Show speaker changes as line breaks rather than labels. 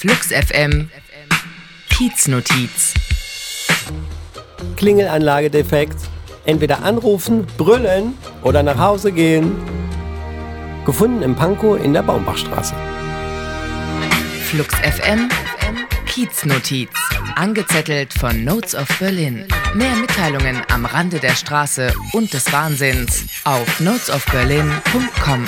Flux FM Kieznotiz.
Klingelanlage defekt. Entweder anrufen, brüllen oder nach Hause gehen. Gefunden im Pankow in der Baumbachstraße.
Flux FM Kieznotiz. Angezettelt von Notes of Berlin. Mehr Mitteilungen am Rande der Straße und des Wahnsinns auf notesofberlin.com.